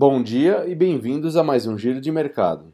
Bom dia e bem-vindos a mais um Giro de Mercado.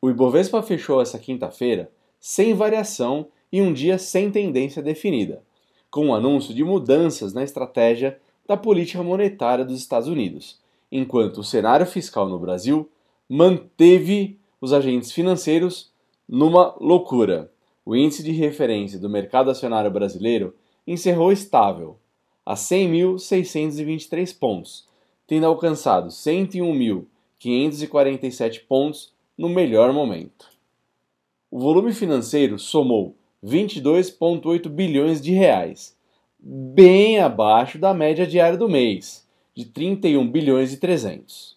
O Ibovespa fechou essa quinta-feira sem variação e um dia sem tendência definida, com o anúncio de mudanças na estratégia da política monetária dos Estados Unidos enquanto o cenário fiscal no Brasil manteve os agentes financeiros numa loucura. O índice de referência do mercado acionário brasileiro encerrou estável, a 100.623 pontos, tendo alcançado 101.547 pontos no melhor momento. O volume financeiro somou 22,8 bilhões de reais, bem abaixo da média diária do mês de 31 bilhões e 300.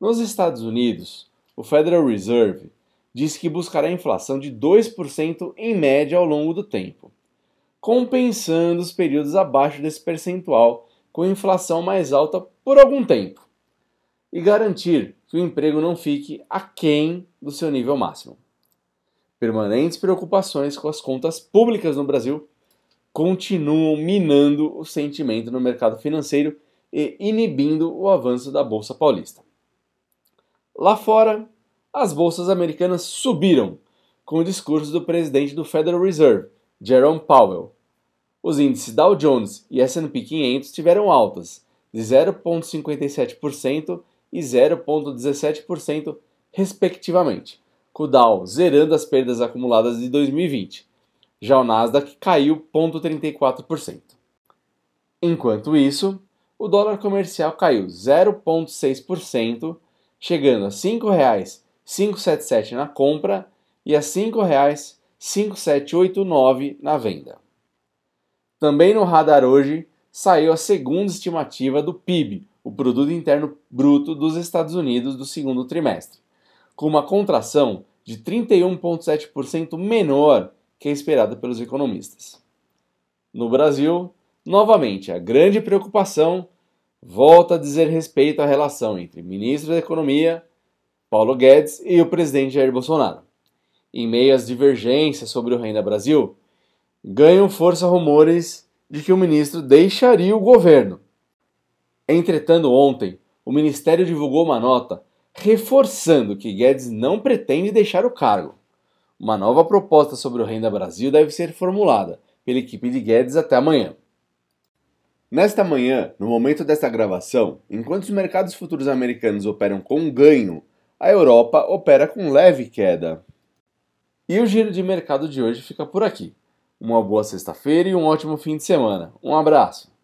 Nos Estados Unidos, o Federal Reserve disse que buscará inflação de 2% em média ao longo do tempo, compensando os períodos abaixo desse percentual com inflação mais alta por algum tempo e garantir que o emprego não fique aquém do seu nível máximo. Permanentes preocupações com as contas públicas no Brasil continuam minando o sentimento no mercado financeiro e inibindo o avanço da Bolsa Paulista. Lá fora, as bolsas americanas subiram com o discurso do presidente do Federal Reserve, Jerome Powell. Os índices Dow Jones e S&P 500 tiveram altas de 0,57% e 0,17%, respectivamente, com o Dow zerando as perdas acumuladas de 2020. Já o Nasdaq caiu 0,34%. Enquanto isso, o dólar comercial caiu 0,6%, chegando a R$ 5,577 na compra e a R$ 5,5789 na venda. Também no radar hoje saiu a segunda estimativa do PIB, o Produto Interno Bruto dos Estados Unidos do segundo trimestre, com uma contração de 31,7% menor que a esperada pelos economistas. No Brasil, Novamente, a grande preocupação volta a dizer respeito à relação entre ministro da Economia, Paulo Guedes, e o presidente Jair Bolsonaro. Em meio às divergências sobre o Renda Brasil, ganham força rumores de que o ministro deixaria o governo. Entretanto, ontem, o ministério divulgou uma nota reforçando que Guedes não pretende deixar o cargo. Uma nova proposta sobre o Renda Brasil deve ser formulada pela equipe de Guedes até amanhã. Nesta manhã, no momento desta gravação, enquanto os mercados futuros americanos operam com ganho, a Europa opera com leve queda. E o giro de mercado de hoje fica por aqui. Uma boa sexta-feira e um ótimo fim de semana. Um abraço!